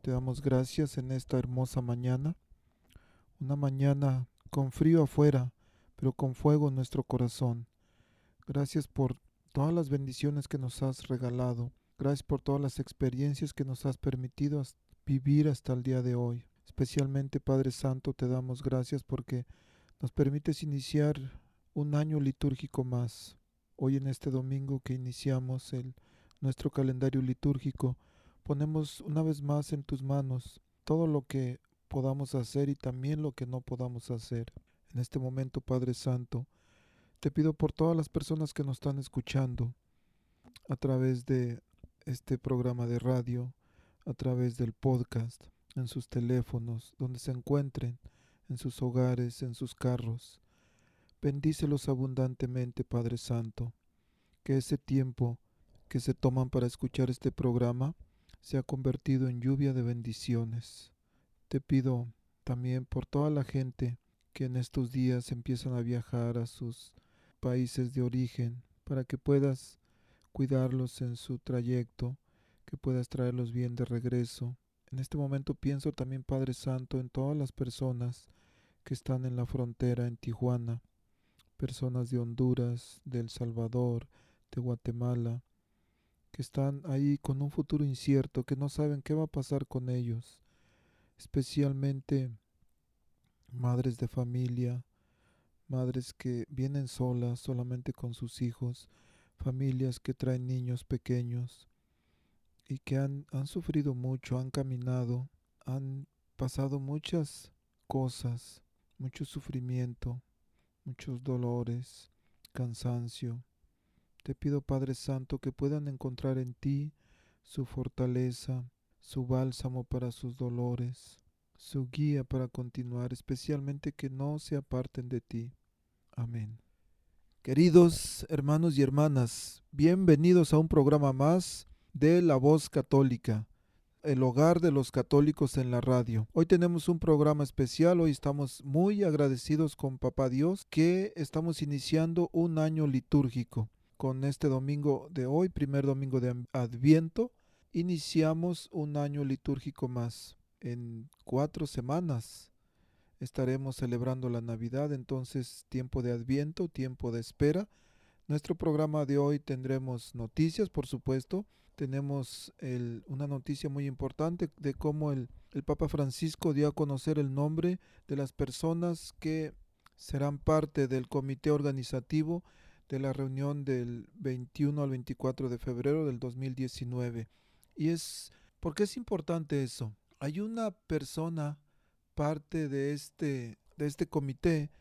te damos gracias en esta hermosa mañana, una mañana con frío afuera, pero con fuego en nuestro corazón. Gracias por todas las bendiciones que nos has regalado. Gracias por todas las experiencias que nos has permitido vivir hasta el día de hoy. Especialmente, Padre Santo, te damos gracias porque nos permites iniciar un año litúrgico más. Hoy en este domingo que iniciamos el, nuestro calendario litúrgico, ponemos una vez más en tus manos todo lo que podamos hacer y también lo que no podamos hacer. En este momento, Padre Santo, te pido por todas las personas que nos están escuchando a través de este programa de radio, a través del podcast, en sus teléfonos, donde se encuentren, en sus hogares, en sus carros. Bendícelos abundantemente, Padre Santo, que ese tiempo que se toman para escuchar este programa se ha convertido en lluvia de bendiciones. Te pido también por toda la gente que en estos días empiezan a viajar a sus países de origen, para que puedas cuidarlos en su trayecto, que puedas traerlos bien de regreso. En este momento pienso también, Padre Santo, en todas las personas que están en la frontera en Tijuana, personas de Honduras, de El Salvador, de Guatemala, que están ahí con un futuro incierto, que no saben qué va a pasar con ellos, especialmente madres de familia, madres que vienen solas solamente con sus hijos, familias que traen niños pequeños y que han, han sufrido mucho, han caminado, han pasado muchas cosas, mucho sufrimiento, muchos dolores, cansancio, te pido, Padre Santo, que puedan encontrar en ti su fortaleza, su bálsamo para sus dolores, su guía para continuar, especialmente que no se aparten de ti. Amén. Queridos hermanos y hermanas, bienvenidos a un programa más de La Voz Católica, el hogar de los católicos en la radio. Hoy tenemos un programa especial, hoy estamos muy agradecidos con Papá Dios que estamos iniciando un año litúrgico con este domingo de hoy, primer domingo de Adviento, iniciamos un año litúrgico más. En cuatro semanas estaremos celebrando la Navidad, entonces tiempo de Adviento, tiempo de espera. Nuestro programa de hoy tendremos noticias, por supuesto. Tenemos una noticia muy importante de cómo el, Papa Francisco dio a conocer el nombre de las personas que serán parte del comité organizativo de la reunión del 21 al 24 de febrero del 2019. Y es, ¿por qué es importante eso? Hay una persona, parte de este, de este comité,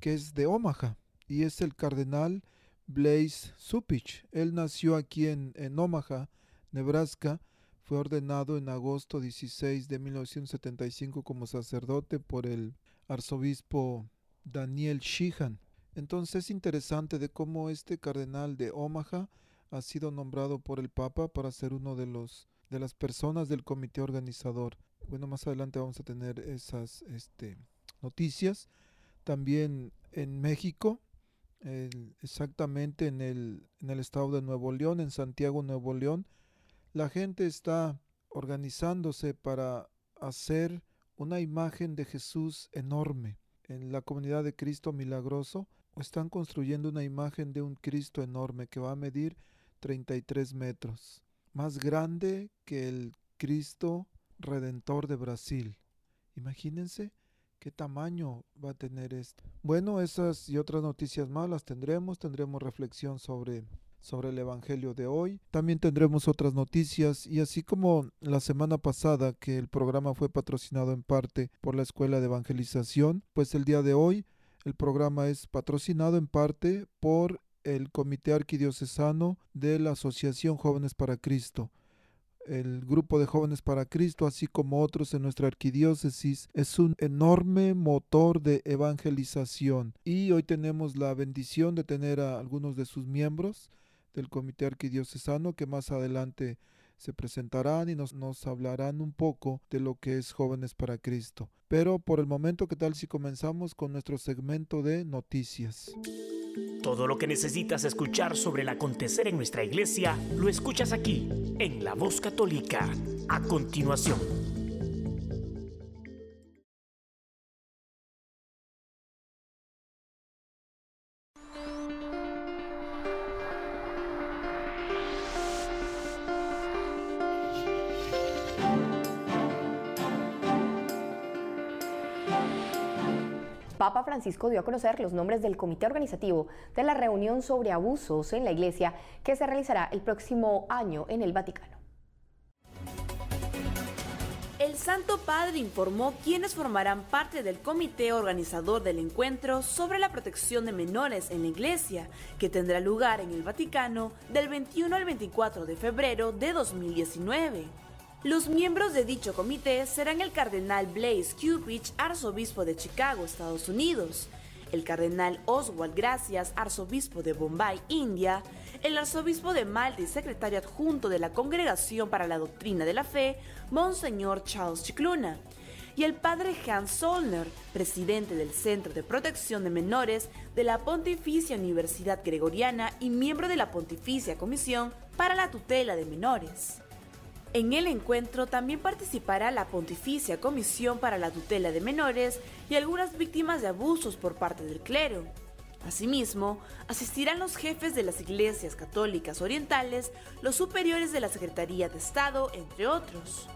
que es de Omaha, y es el cardenal Blaise Supich. Él nació aquí en, en Omaha, Nebraska, fue ordenado en agosto 16 de 1975 como sacerdote por el arzobispo Daniel Sheehan. Entonces es interesante de cómo este cardenal de Omaha ha sido nombrado por el Papa para ser uno de los de las personas del comité organizador. Bueno, más adelante vamos a tener esas este, noticias. También en México, exactamente en el, en el estado de Nuevo León, en Santiago, Nuevo León, la gente está organizándose para hacer una imagen de Jesús enorme en la comunidad de Cristo Milagroso están construyendo una imagen de un Cristo enorme que va a medir 33 metros, más grande que el Cristo Redentor de Brasil. Imagínense qué tamaño va a tener esto. Bueno, esas y otras noticias más las tendremos, tendremos reflexión sobre sobre el Evangelio de hoy. También tendremos otras noticias y así como la semana pasada que el programa fue patrocinado en parte por la Escuela de Evangelización, pues el día de hoy el programa es patrocinado en parte por el Comité Arquidiocesano de la Asociación Jóvenes para Cristo. el grupo de jóvenes para Cristo, así como otros en nuestra arquidiócesis, es un enorme motor de evangelización. Y hoy tenemos la bendición de tener a algunos de sus miembros del Comité Arquidiocesano que más adelante se presentarán y nos, nos hablarán un poco de lo que es Jóvenes para Cristo. Pero por el momento, ¿qué tal si comenzamos con nuestro segmento de noticias? Todo lo que necesitas escuchar sobre el acontecer en nuestra iglesia, lo escuchas aquí, en La Voz Católica. A continuación. Papa Francisco dio a conocer los nombres del comité organizativo de la reunión sobre abusos en la Iglesia que se realizará el próximo año en el Vaticano. El Santo Padre informó quiénes formarán parte del comité organizador del encuentro sobre la protección de menores en la Iglesia, que tendrá lugar en el Vaticano del 21 al 24 de febrero de 2019. Los miembros de dicho comité serán el cardenal Blaise Cupich, arzobispo de Chicago, Estados Unidos, el cardenal Oswald Gracias, arzobispo de Bombay, India, el arzobispo de Malta y secretario adjunto de la Congregación para la Doctrina de la Fe, Monseñor Charles Chicluna, y el padre Hans Solner, presidente del Centro de Protección de Menores de la Pontificia Universidad Gregoriana y miembro de la Pontificia Comisión para la Tutela de Menores. En el encuentro también participará la Pontificia Comisión para la Tutela de Menores y algunas víctimas de abusos por parte del clero. Asimismo, asistirán los jefes de las iglesias católicas orientales, los superiores de la Secretaría de Estado, entre otros.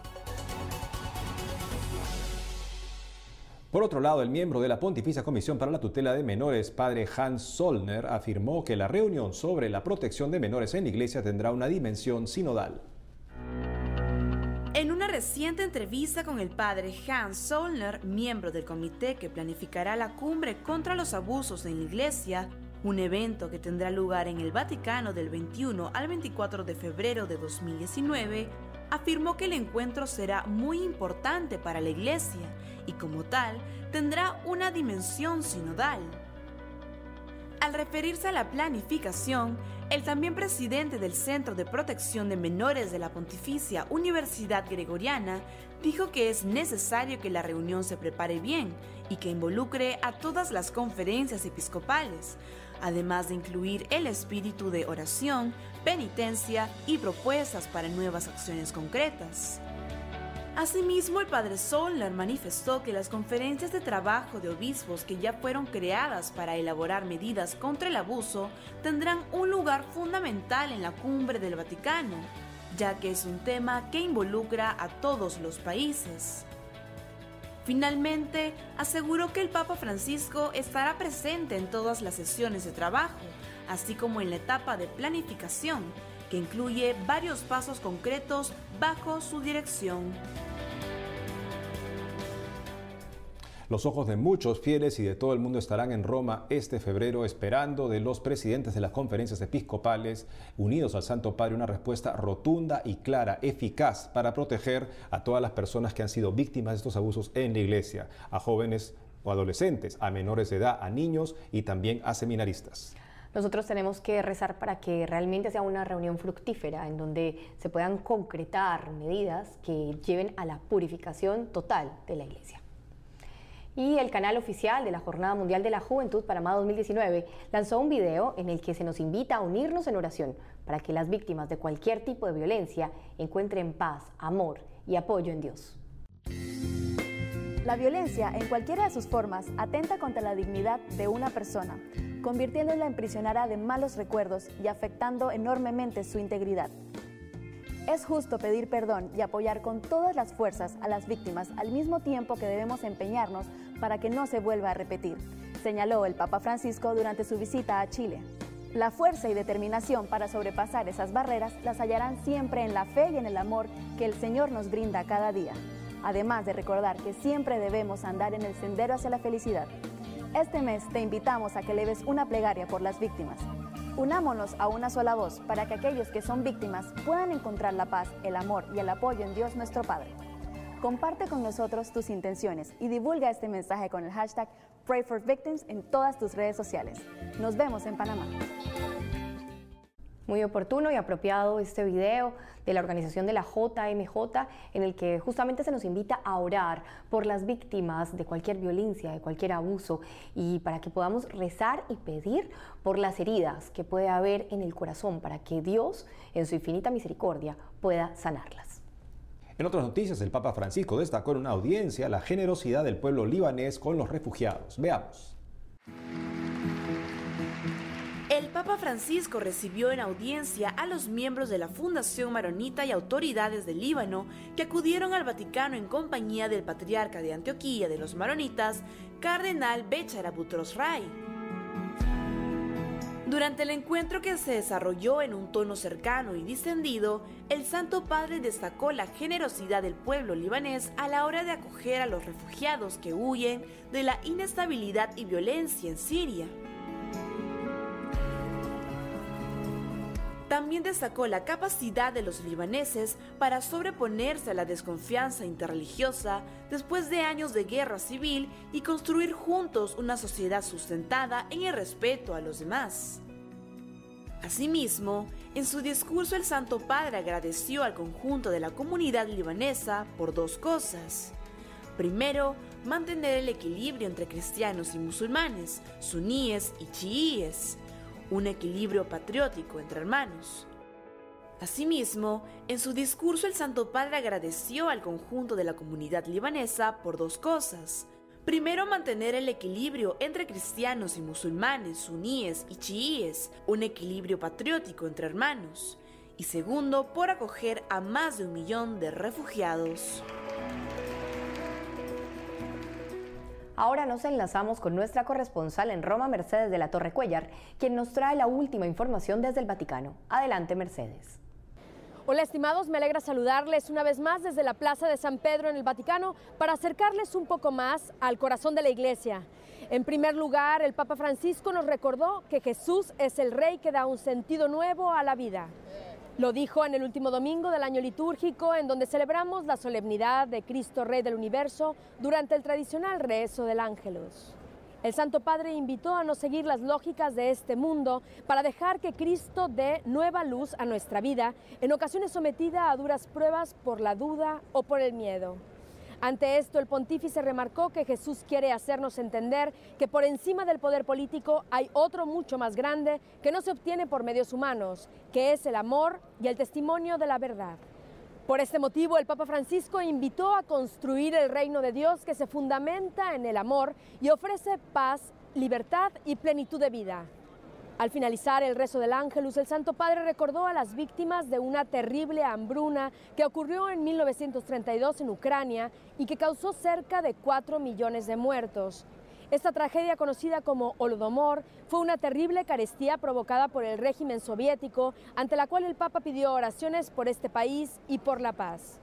Por otro lado, el miembro de la Pontificia Comisión para la Tutela de Menores, padre Hans Solner, afirmó que la reunión sobre la protección de menores en la iglesia tendrá una dimensión sinodal. En una reciente entrevista con el padre Hans Solner, miembro del comité que planificará la cumbre contra los abusos en la iglesia, un evento que tendrá lugar en el Vaticano del 21 al 24 de febrero de 2019, afirmó que el encuentro será muy importante para la iglesia y como tal tendrá una dimensión sinodal. Al referirse a la planificación, el también presidente del Centro de Protección de Menores de la Pontificia Universidad Gregoriana dijo que es necesario que la reunión se prepare bien y que involucre a todas las conferencias episcopales, además de incluir el espíritu de oración, penitencia y propuestas para nuevas acciones concretas. Asimismo, el padre Soller manifestó que las conferencias de trabajo de obispos que ya fueron creadas para elaborar medidas contra el abuso tendrán un lugar fundamental en la cumbre del Vaticano, ya que es un tema que involucra a todos los países. Finalmente, aseguró que el Papa Francisco estará presente en todas las sesiones de trabajo, así como en la etapa de planificación, que incluye varios pasos concretos bajo su dirección. Los ojos de muchos fieles y de todo el mundo estarán en Roma este febrero esperando de los presidentes de las conferencias episcopales unidos al Santo Padre una respuesta rotunda y clara, eficaz para proteger a todas las personas que han sido víctimas de estos abusos en la iglesia, a jóvenes o adolescentes, a menores de edad, a niños y también a seminaristas. Nosotros tenemos que rezar para que realmente sea una reunión fructífera en donde se puedan concretar medidas que lleven a la purificación total de la iglesia. Y el canal oficial de la Jornada Mundial de la Juventud Panamá 2019 lanzó un video en el que se nos invita a unirnos en oración para que las víctimas de cualquier tipo de violencia encuentren paz, amor y apoyo en Dios. La violencia, en cualquiera de sus formas, atenta contra la dignidad de una persona, convirtiéndola en prisionera de malos recuerdos y afectando enormemente su integridad. Es justo pedir perdón y apoyar con todas las fuerzas a las víctimas al mismo tiempo que debemos empeñarnos para que no se vuelva a repetir, señaló el Papa Francisco durante su visita a Chile. La fuerza y determinación para sobrepasar esas barreras las hallarán siempre en la fe y en el amor que el Señor nos brinda cada día, además de recordar que siempre debemos andar en el sendero hacia la felicidad. Este mes te invitamos a que leves una plegaria por las víctimas. Unámonos a una sola voz para que aquellos que son víctimas puedan encontrar la paz, el amor y el apoyo en Dios nuestro Padre. Comparte con nosotros tus intenciones y divulga este mensaje con el hashtag Pray for Victims en todas tus redes sociales. Nos vemos en Panamá. Muy oportuno y apropiado este video de la organización de la JMJ en el que justamente se nos invita a orar por las víctimas de cualquier violencia, de cualquier abuso y para que podamos rezar y pedir por las heridas que puede haber en el corazón para que Dios en su infinita misericordia pueda sanarlas. En otras noticias, el Papa Francisco destacó en una audiencia la generosidad del pueblo libanés con los refugiados. Veamos. Papa Francisco recibió en audiencia a los miembros de la Fundación Maronita y autoridades del Líbano que acudieron al Vaticano en compañía del patriarca de Antioquía de los Maronitas, Cardenal Bechara Butros Ray. Durante el encuentro que se desarrolló en un tono cercano y distendido, el Santo Padre destacó la generosidad del pueblo libanés a la hora de acoger a los refugiados que huyen de la inestabilidad y violencia en Siria. También destacó la capacidad de los libaneses para sobreponerse a la desconfianza interreligiosa después de años de guerra civil y construir juntos una sociedad sustentada en el respeto a los demás. Asimismo, en su discurso el Santo Padre agradeció al conjunto de la comunidad libanesa por dos cosas. Primero, mantener el equilibrio entre cristianos y musulmanes, suníes y chiíes un equilibrio patriótico entre hermanos. Asimismo, en su discurso el Santo Padre agradeció al conjunto de la comunidad libanesa por dos cosas. Primero, mantener el equilibrio entre cristianos y musulmanes, suníes y chiíes, un equilibrio patriótico entre hermanos. Y segundo, por acoger a más de un millón de refugiados. Ahora nos enlazamos con nuestra corresponsal en Roma, Mercedes de la Torre Cuellar, quien nos trae la última información desde el Vaticano. Adelante, Mercedes. Hola estimados, me alegra saludarles una vez más desde la Plaza de San Pedro en el Vaticano para acercarles un poco más al corazón de la Iglesia. En primer lugar, el Papa Francisco nos recordó que Jesús es el Rey que da un sentido nuevo a la vida. Lo dijo en el último domingo del año litúrgico, en donde celebramos la solemnidad de Cristo Rey del Universo durante el tradicional rezo del Ángelus. El Santo Padre invitó a no seguir las lógicas de este mundo para dejar que Cristo dé nueva luz a nuestra vida, en ocasiones sometida a duras pruebas por la duda o por el miedo. Ante esto, el pontífice remarcó que Jesús quiere hacernos entender que por encima del poder político hay otro mucho más grande que no se obtiene por medios humanos, que es el amor y el testimonio de la verdad. Por este motivo, el Papa Francisco invitó a construir el reino de Dios que se fundamenta en el amor y ofrece paz, libertad y plenitud de vida. Al finalizar el rezo del Ángelus, el Santo Padre recordó a las víctimas de una terrible hambruna que ocurrió en 1932 en Ucrania y que causó cerca de 4 millones de muertos. Esta tragedia conocida como Holodomor fue una terrible carestía provocada por el régimen soviético, ante la cual el Papa pidió oraciones por este país y por la paz.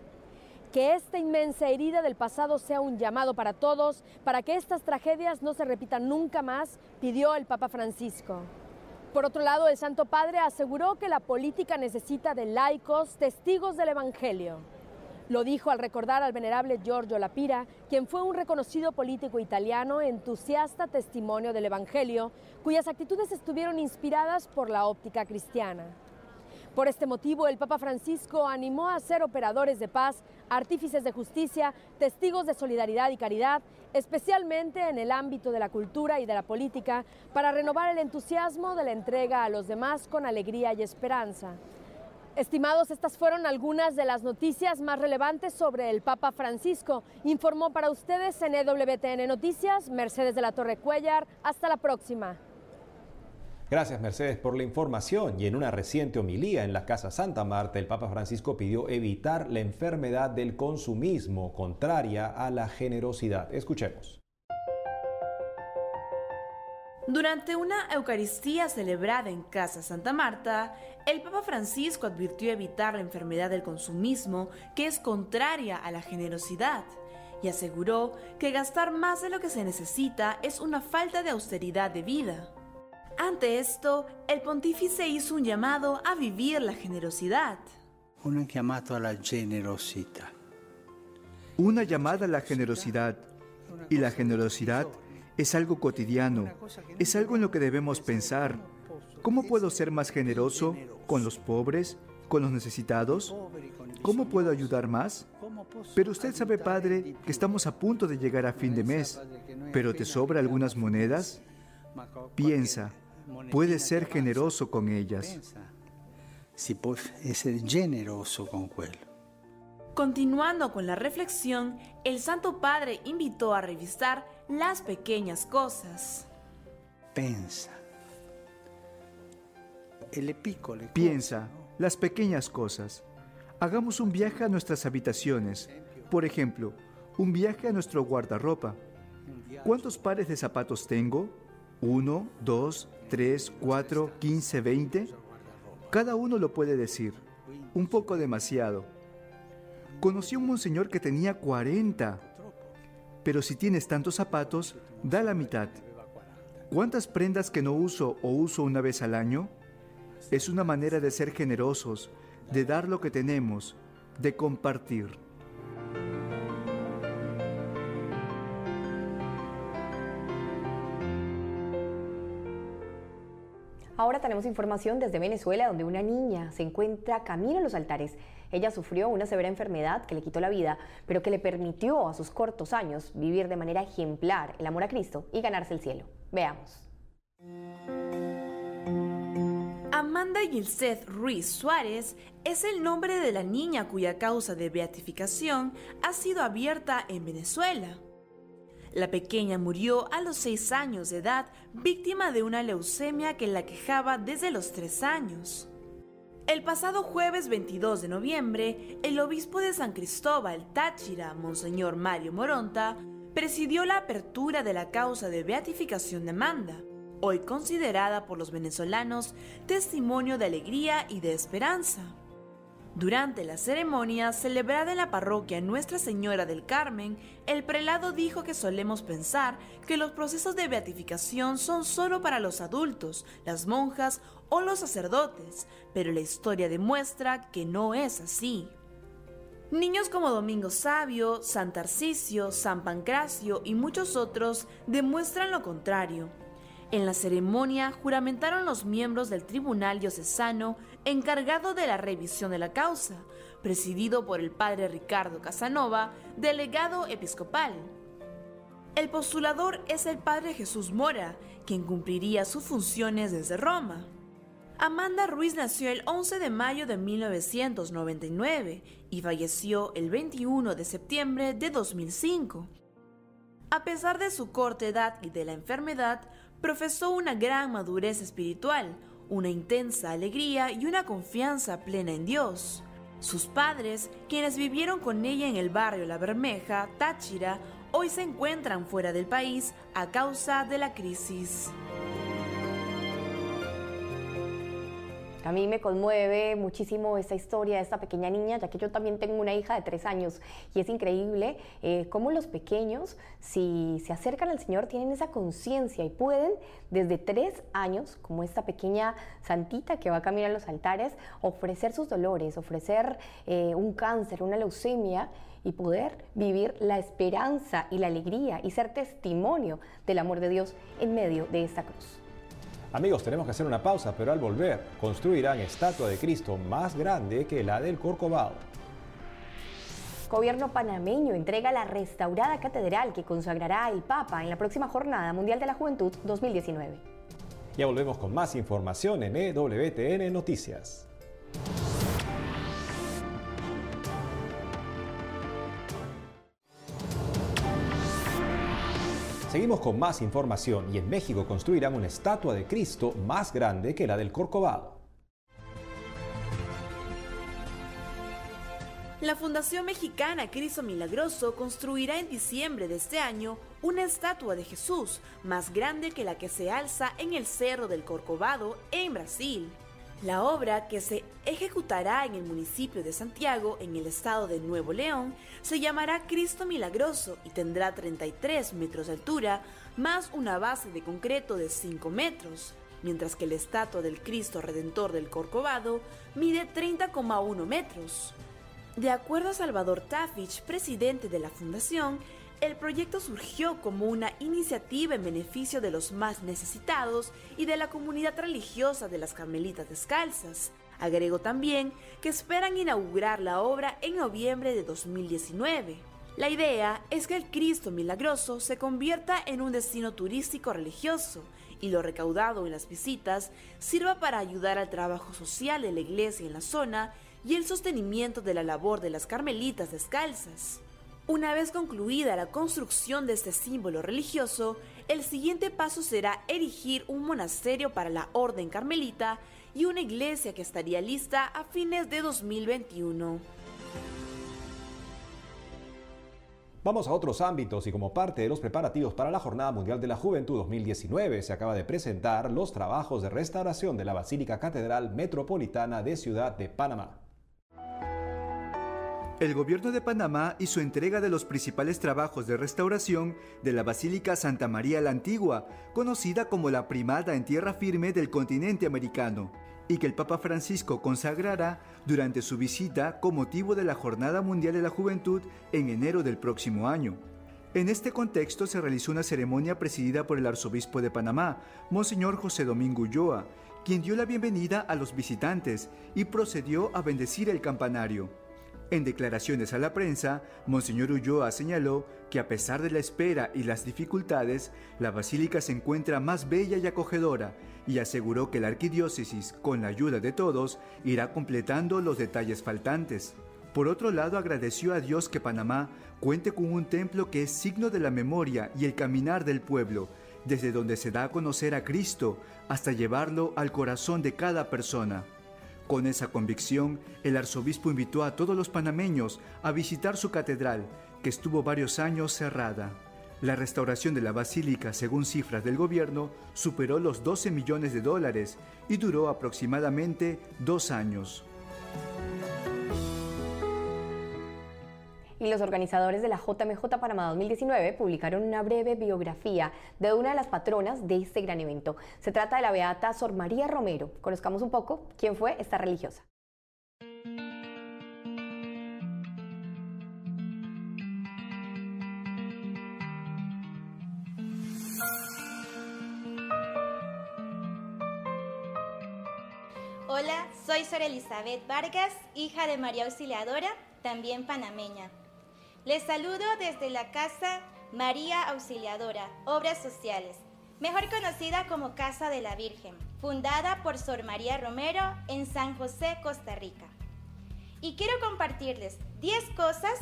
Que esta inmensa herida del pasado sea un llamado para todos, para que estas tragedias no se repitan nunca más, pidió el Papa Francisco. Por otro lado, el Santo Padre aseguró que la política necesita de laicos, testigos del Evangelio. Lo dijo al recordar al venerable Giorgio Lapira, quien fue un reconocido político italiano entusiasta testimonio del Evangelio, cuyas actitudes estuvieron inspiradas por la óptica cristiana. Por este motivo, el Papa Francisco animó a ser operadores de paz, artífices de justicia, testigos de solidaridad y caridad, especialmente en el ámbito de la cultura y de la política, para renovar el entusiasmo de la entrega a los demás con alegría y esperanza. Estimados, estas fueron algunas de las noticias más relevantes sobre el Papa Francisco. Informó para ustedes en EWTN Noticias, Mercedes de la Torre Cuellar. Hasta la próxima. Gracias Mercedes por la información y en una reciente homilía en la Casa Santa Marta el Papa Francisco pidió evitar la enfermedad del consumismo contraria a la generosidad. Escuchemos. Durante una Eucaristía celebrada en Casa Santa Marta, el Papa Francisco advirtió evitar la enfermedad del consumismo que es contraria a la generosidad y aseguró que gastar más de lo que se necesita es una falta de austeridad de vida. Ante esto, el pontífice hizo un llamado a vivir la generosidad. Un llamado a la generosidad. Una llamada a la generosidad. Y la generosidad es algo cotidiano, es algo en lo que debemos pensar. ¿Cómo puedo ser más generoso con los pobres, con los necesitados? ¿Cómo puedo ayudar más? Pero usted sabe, Padre, que estamos a punto de llegar a fin de mes. ¿Pero te sobra algunas monedas? Piensa, puedes ser generoso con ellas. Si puedes ser generoso con quello. Continuando con la reflexión, el Santo Padre invitó a revisar las pequeñas cosas. Pensa. Piensa, las pequeñas cosas. Hagamos un viaje a nuestras habitaciones. Por ejemplo, un viaje a nuestro guardarropa. ¿Cuántos pares de zapatos tengo? ¿Uno, dos, tres, cuatro, quince, veinte? Cada uno lo puede decir. Un poco demasiado. Conocí a un monseñor que tenía 40. Pero si tienes tantos zapatos, da la mitad. ¿Cuántas prendas que no uso o uso una vez al año? Es una manera de ser generosos, de dar lo que tenemos, de compartir. Ahora tenemos información desde Venezuela, donde una niña se encuentra camino a los altares. Ella sufrió una severa enfermedad que le quitó la vida, pero que le permitió a sus cortos años vivir de manera ejemplar el amor a Cristo y ganarse el cielo. Veamos. Amanda Gilceth Ruiz Suárez es el nombre de la niña cuya causa de beatificación ha sido abierta en Venezuela. La pequeña murió a los 6 años de edad víctima de una leucemia que la quejaba desde los 3 años. El pasado jueves 22 de noviembre, el obispo de San Cristóbal, Táchira, Monseñor Mario Moronta, presidió la apertura de la causa de beatificación de Amanda hoy considerada por los venezolanos testimonio de alegría y de esperanza. Durante la ceremonia celebrada en la parroquia Nuestra Señora del Carmen, el prelado dijo que solemos pensar que los procesos de beatificación son solo para los adultos, las monjas o los sacerdotes, pero la historia demuestra que no es así. Niños como Domingo Sabio, San Tarcisio, San Pancracio y muchos otros demuestran lo contrario. En la ceremonia juramentaron los miembros del Tribunal Diocesano encargado de la revisión de la causa, presidido por el padre Ricardo Casanova, delegado episcopal. El postulador es el padre Jesús Mora, quien cumpliría sus funciones desde Roma. Amanda Ruiz nació el 11 de mayo de 1999 y falleció el 21 de septiembre de 2005. A pesar de su corta edad y de la enfermedad, profesó una gran madurez espiritual, una intensa alegría y una confianza plena en Dios. Sus padres, quienes vivieron con ella en el barrio La Bermeja, Táchira, hoy se encuentran fuera del país a causa de la crisis. A mí me conmueve muchísimo esta historia de esta pequeña niña, ya que yo también tengo una hija de tres años y es increíble eh, cómo los pequeños, si se acercan al Señor, tienen esa conciencia y pueden desde tres años, como esta pequeña santita que va a caminar a los altares, ofrecer sus dolores, ofrecer eh, un cáncer, una leucemia y poder vivir la esperanza y la alegría y ser testimonio del amor de Dios en medio de esta cruz. Amigos, tenemos que hacer una pausa, pero al volver construirán estatua de Cristo más grande que la del Corcovado. Gobierno panameño entrega la restaurada catedral que consagrará el Papa en la próxima Jornada Mundial de la Juventud 2019. Ya volvemos con más información en EWTN Noticias. Seguimos con más información y en México construirán una estatua de Cristo más grande que la del Corcovado. La Fundación Mexicana Cristo Milagroso construirá en diciembre de este año una estatua de Jesús más grande que la que se alza en el Cerro del Corcovado en Brasil. La obra, que se ejecutará en el municipio de Santiago, en el estado de Nuevo León, se llamará Cristo Milagroso y tendrá 33 metros de altura, más una base de concreto de 5 metros. mientras que la estatua del Cristo Redentor del Corcovado mide 30,1 metros. De acuerdo a Salvador Tafich, presidente de la fundación, el proyecto surgió como una iniciativa en beneficio de los más necesitados y de la comunidad religiosa de las Carmelitas Descalzas. Agregó también que esperan inaugurar la obra en noviembre de 2019. La idea es que el Cristo Milagroso se convierta en un destino turístico religioso y lo recaudado en las visitas sirva para ayudar al trabajo social de la iglesia en la zona y el sostenimiento de la labor de las Carmelitas Descalzas. Una vez concluida la construcción de este símbolo religioso, el siguiente paso será erigir un monasterio para la Orden Carmelita y una iglesia que estaría lista a fines de 2021. Vamos a otros ámbitos y como parte de los preparativos para la Jornada Mundial de la Juventud 2019 se acaba de presentar los trabajos de restauración de la Basílica Catedral Metropolitana de Ciudad de Panamá. El gobierno de Panamá hizo entrega de los principales trabajos de restauración de la Basílica Santa María la Antigua, conocida como la primada en tierra firme del continente americano, y que el Papa Francisco consagrará durante su visita con motivo de la Jornada Mundial de la Juventud en enero del próximo año. En este contexto se realizó una ceremonia presidida por el arzobispo de Panamá, Monseñor José Domingo Ulloa, quien dio la bienvenida a los visitantes y procedió a bendecir el campanario. En declaraciones a la prensa, Monseñor Ulloa señaló que a pesar de la espera y las dificultades, la basílica se encuentra más bella y acogedora y aseguró que la arquidiócesis, con la ayuda de todos, irá completando los detalles faltantes. Por otro lado, agradeció a Dios que Panamá cuente con un templo que es signo de la memoria y el caminar del pueblo, desde donde se da a conocer a Cristo hasta llevarlo al corazón de cada persona. Con esa convicción, el arzobispo invitó a todos los panameños a visitar su catedral, que estuvo varios años cerrada. La restauración de la basílica, según cifras del gobierno, superó los 12 millones de dólares y duró aproximadamente dos años. Y los organizadores de la JMJ Panamá 2019 publicaron una breve biografía de una de las patronas de este gran evento. Se trata de la beata Sor María Romero. Conozcamos un poco quién fue esta religiosa. Hola, soy Sor Elizabeth Vargas, hija de María Auxiliadora, también panameña. Les saludo desde la Casa María Auxiliadora, Obras Sociales, mejor conocida como Casa de la Virgen, fundada por Sor María Romero en San José, Costa Rica. Y quiero compartirles 10 cosas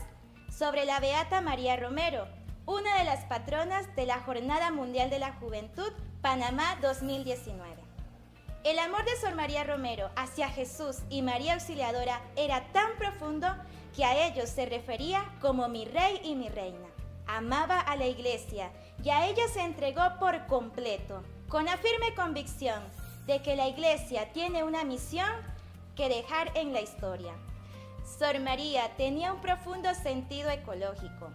sobre la Beata María Romero, una de las patronas de la Jornada Mundial de la Juventud Panamá 2019. El amor de Sor María Romero hacia Jesús y María Auxiliadora era tan profundo que a ellos se refería como mi rey y mi reina. Amaba a la iglesia y a ella se entregó por completo, con la firme convicción de que la iglesia tiene una misión que dejar en la historia. Sor María tenía un profundo sentido ecológico.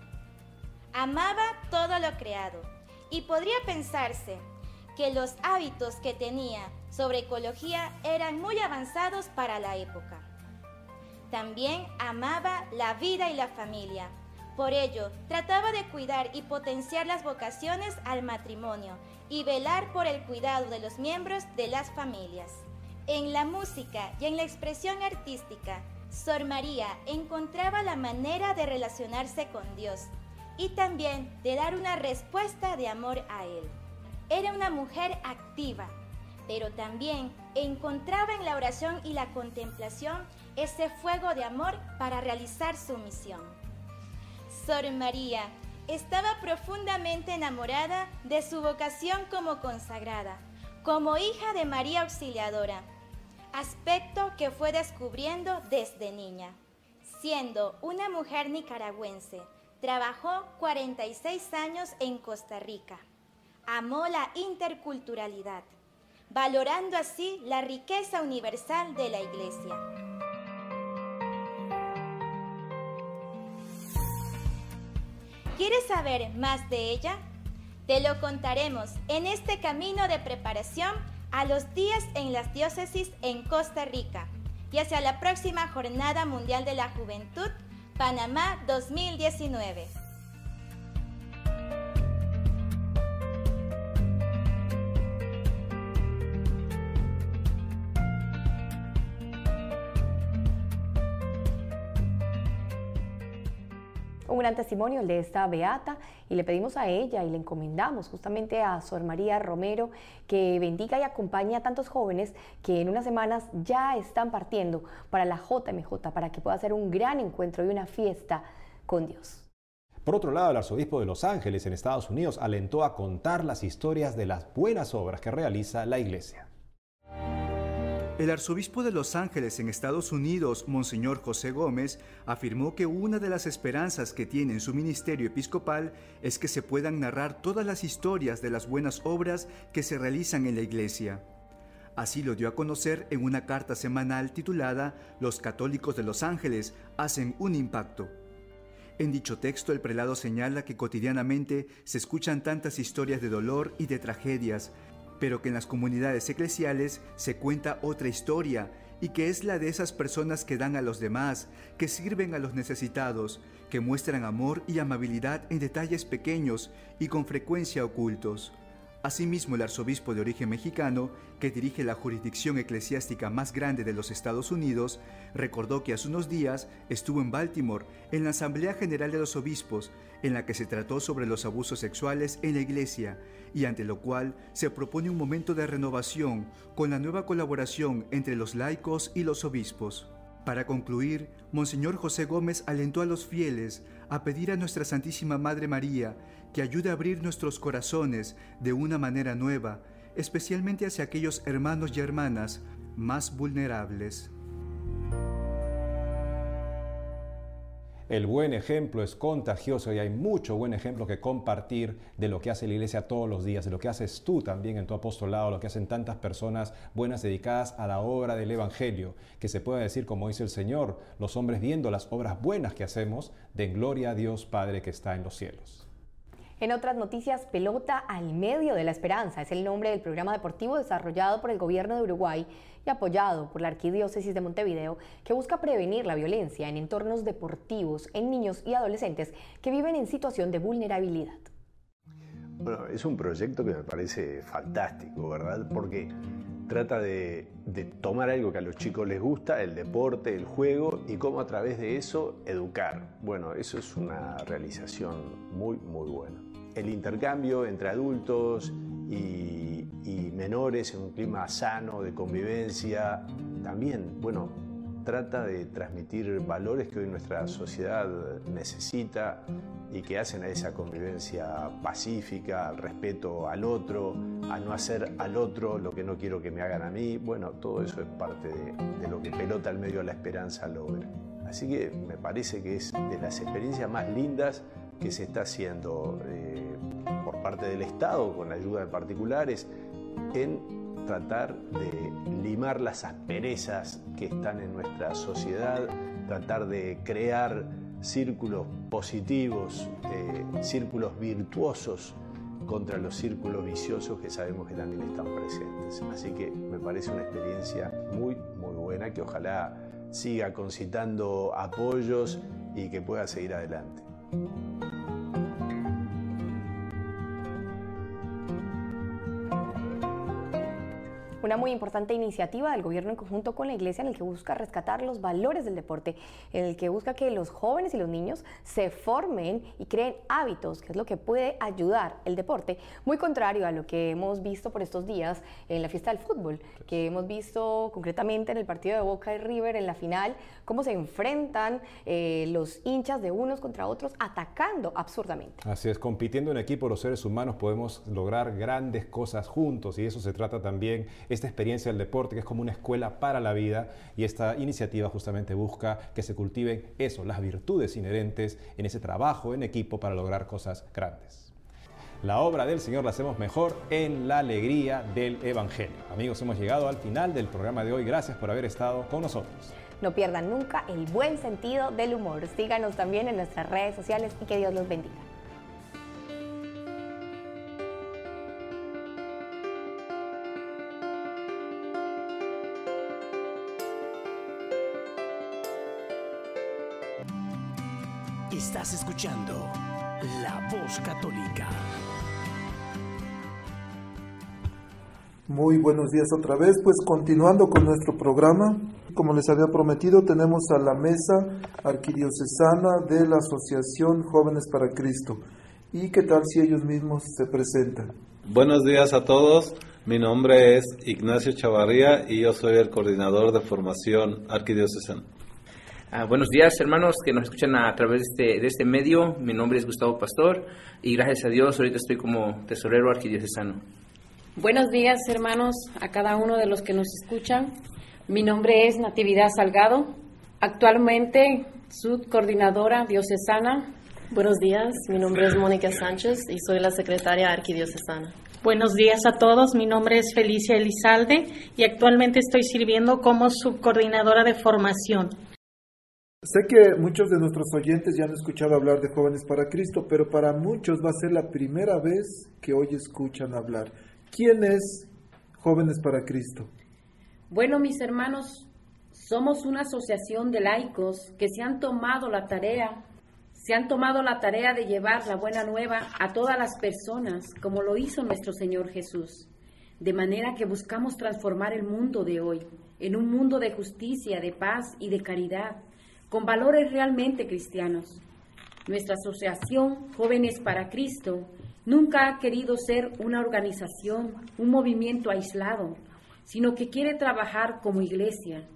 Amaba todo lo creado y podría pensarse que los hábitos que tenía sobre ecología eran muy avanzados para la época. También amaba la vida y la familia. Por ello, trataba de cuidar y potenciar las vocaciones al matrimonio y velar por el cuidado de los miembros de las familias. En la música y en la expresión artística, Sor María encontraba la manera de relacionarse con Dios y también de dar una respuesta de amor a Él. Era una mujer activa, pero también encontraba en la oración y la contemplación ese fuego de amor para realizar su misión. Sor María estaba profundamente enamorada de su vocación como consagrada, como hija de María Auxiliadora, aspecto que fue descubriendo desde niña. Siendo una mujer nicaragüense, trabajó 46 años en Costa Rica. Amó la interculturalidad, valorando así la riqueza universal de la Iglesia. ¿Quieres saber más de ella? Te lo contaremos en este camino de preparación a los días en las diócesis en Costa Rica y hacia la próxima Jornada Mundial de la Juventud, Panamá 2019. Gran testimonio el de esta beata y le pedimos a ella y le encomendamos justamente a Sor María Romero que bendiga y acompañe a tantos jóvenes que en unas semanas ya están partiendo para la JMJ para que pueda ser un gran encuentro y una fiesta con Dios. Por otro lado, el arzobispo de Los Ángeles en Estados Unidos alentó a contar las historias de las buenas obras que realiza la iglesia. El arzobispo de Los Ángeles en Estados Unidos, Monseñor José Gómez, afirmó que una de las esperanzas que tiene en su ministerio episcopal es que se puedan narrar todas las historias de las buenas obras que se realizan en la iglesia. Así lo dio a conocer en una carta semanal titulada Los católicos de Los Ángeles hacen un impacto. En dicho texto el prelado señala que cotidianamente se escuchan tantas historias de dolor y de tragedias, pero que en las comunidades eclesiales se cuenta otra historia y que es la de esas personas que dan a los demás, que sirven a los necesitados, que muestran amor y amabilidad en detalles pequeños y con frecuencia ocultos. Asimismo, el arzobispo de origen mexicano, que dirige la jurisdicción eclesiástica más grande de los Estados Unidos, recordó que hace unos días estuvo en Baltimore en la Asamblea General de los Obispos, en la que se trató sobre los abusos sexuales en la iglesia, y ante lo cual se propone un momento de renovación con la nueva colaboración entre los laicos y los obispos. Para concluir, Monseñor José Gómez alentó a los fieles a pedir a nuestra Santísima Madre María que ayude a abrir nuestros corazones de una manera nueva, especialmente hacia aquellos hermanos y hermanas más vulnerables. El buen ejemplo es contagioso y hay mucho buen ejemplo que compartir de lo que hace la iglesia todos los días, de lo que haces tú también en tu apostolado, lo que hacen tantas personas buenas dedicadas a la obra del Evangelio, que se puede decir, como dice el Señor, los hombres viendo las obras buenas que hacemos, den gloria a Dios Padre que está en los cielos. En otras noticias, Pelota al medio de la esperanza es el nombre del programa deportivo desarrollado por el gobierno de Uruguay y apoyado por la Arquidiócesis de Montevideo, que busca prevenir la violencia en entornos deportivos en niños y adolescentes que viven en situación de vulnerabilidad. Bueno, es un proyecto que me parece fantástico, ¿verdad? Porque trata de, de, tomar algo que a los chicos les gusta, el deporte, el juego, y cómo a través de eso educar. Bueno, eso es una realización muy, muy buena el intercambio entre adultos y, menores en un clima sano de convivencia, también, bueno, trata de transmitir valores que hoy nuestra sociedad necesita y que hacen a esa convivencia pacífica, al respeto al otro, a no hacer al otro lo que no quiero que me hagan a mí. Bueno, todo eso es parte de, lo que Pelota al medio de la esperanza logra. Así que me parece que es de las experiencias más lindas que se está haciendo eh, por parte del Estado con la ayuda de particulares en tratar de limar las asperezas que están en nuestra sociedad, tratar de crear círculos positivos, eh, círculos virtuosos contra los círculos viciosos que sabemos que también están presentes. Así que me parece una experiencia muy, muy buena que ojalá siga concitando apoyos y que pueda seguir adelante. Una muy importante iniciativa del gobierno en conjunto con la iglesia en el que busca rescatar los valores del deporte, en el que busca que los jóvenes y los niños se formen y creen hábitos, que es lo que puede ayudar el deporte, muy contrario a lo que hemos visto por estos días en la fiesta del fútbol, que hemos visto concretamente en el partido de Boca y River en la final, cómo se enfrentan eh, los hinchas de unos contra otros atacando absurdamente. Así es, compitiendo en equipo los seres humanos podemos lograr grandes cosas juntos y eso se trata también esta experiencia del deporte, que es como una escuela para la vida, y esta iniciativa justamente busca que se cultiven eso, las virtudes inherentes en ese trabajo en equipo para lograr cosas grandes. La obra del Señor la hacemos mejor en la alegría del Evangelio. Amigos, hemos llegado al final del programa de hoy. Gracias por haber estado con nosotros. No pierdan nunca el buen sentido del humor. Síganos también en nuestras redes sociales y que Dios los bendiga. La Voz Católica. Muy buenos días otra vez, pues continuando con nuestro programa, como les había prometido, tenemos a la mesa arquidiocesana de la Asociación Jóvenes para Cristo. ¿Y qué tal si ellos mismos se presentan? Buenos días a todos, mi nombre es Ignacio Chavarría y yo soy el coordinador de formación arquidiocesana. Ah, buenos días, hermanos que nos escuchan a través de este, de este medio. Mi nombre es Gustavo Pastor y gracias a Dios ahorita estoy como tesorero arquidiocesano. Buenos días, hermanos, a cada uno de los que nos escuchan. Mi nombre es Natividad Salgado, actualmente subcoordinadora diocesana. Buenos días, mi nombre es Mónica Sánchez y soy la secretaria arquidiocesana. Buenos días a todos, mi nombre es Felicia Elizalde y actualmente estoy sirviendo como subcoordinadora de formación. Sé que muchos de nuestros oyentes ya han escuchado hablar de Jóvenes para Cristo, pero para muchos va a ser la primera vez que hoy escuchan hablar. ¿Quién es Jóvenes para Cristo? Bueno, mis hermanos, somos una asociación de laicos que se han tomado la tarea, se han tomado la tarea de llevar la buena nueva a todas las personas, como lo hizo nuestro Señor Jesús. De manera que buscamos transformar el mundo de hoy en un mundo de justicia, de paz y de caridad, con valores realmente cristianos. Nuestra asociación Jóvenes para Cristo nunca ha querido ser una organización, un movimiento aislado, sino que quiere trabajar como iglesia.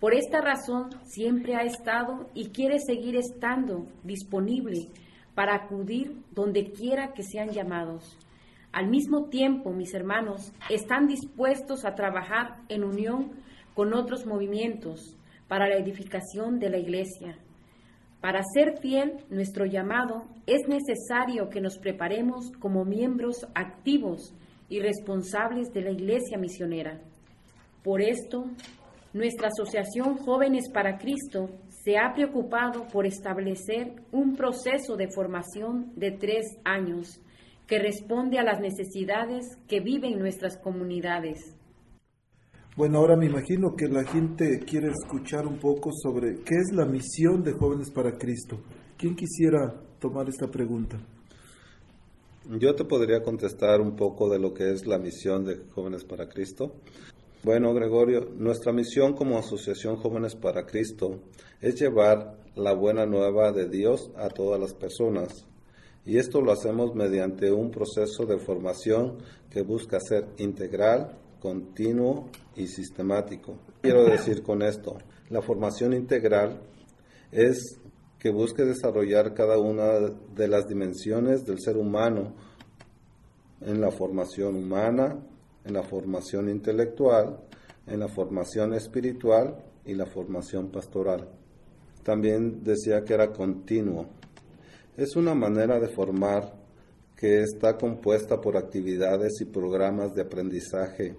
Por esta razón siempre ha estado y quiere seguir estando disponible para acudir donde quiera que sean llamados. Al mismo tiempo, mis hermanos, están dispuestos a trabajar en unión con otros movimientos para la edificación de la iglesia. Para ser fiel nuestro llamado es necesario que nos preparemos como miembros activos y responsables de la Iglesia misionera. Por esto, nuestra Asociación Jóvenes para Cristo se ha preocupado por establecer un proceso de formación de tres años que responde a las necesidades que viven nuestras comunidades. Bueno, ahora me imagino que la gente quiere escuchar un poco sobre qué es la misión de Jóvenes para Cristo. ¿Quién quisiera tomar esta pregunta? Yo te podría contestar un poco de lo que es la misión de Jóvenes para Cristo. Bueno, Gregorio, nuestra misión como Asociación Jóvenes para Cristo es llevar la buena nueva de Dios a todas las personas. Y esto lo hacemos mediante un proceso de formación que busca ser integral, continuo y sistemático. Quiero decir con esto, la formación integral es que busque desarrollar cada una de las dimensiones del ser humano en la formación humana, en la formación intelectual, en la formación espiritual y la formación pastoral. También decía que era continuo. Es una manera de formar que está compuesta por actividades y programas de aprendizaje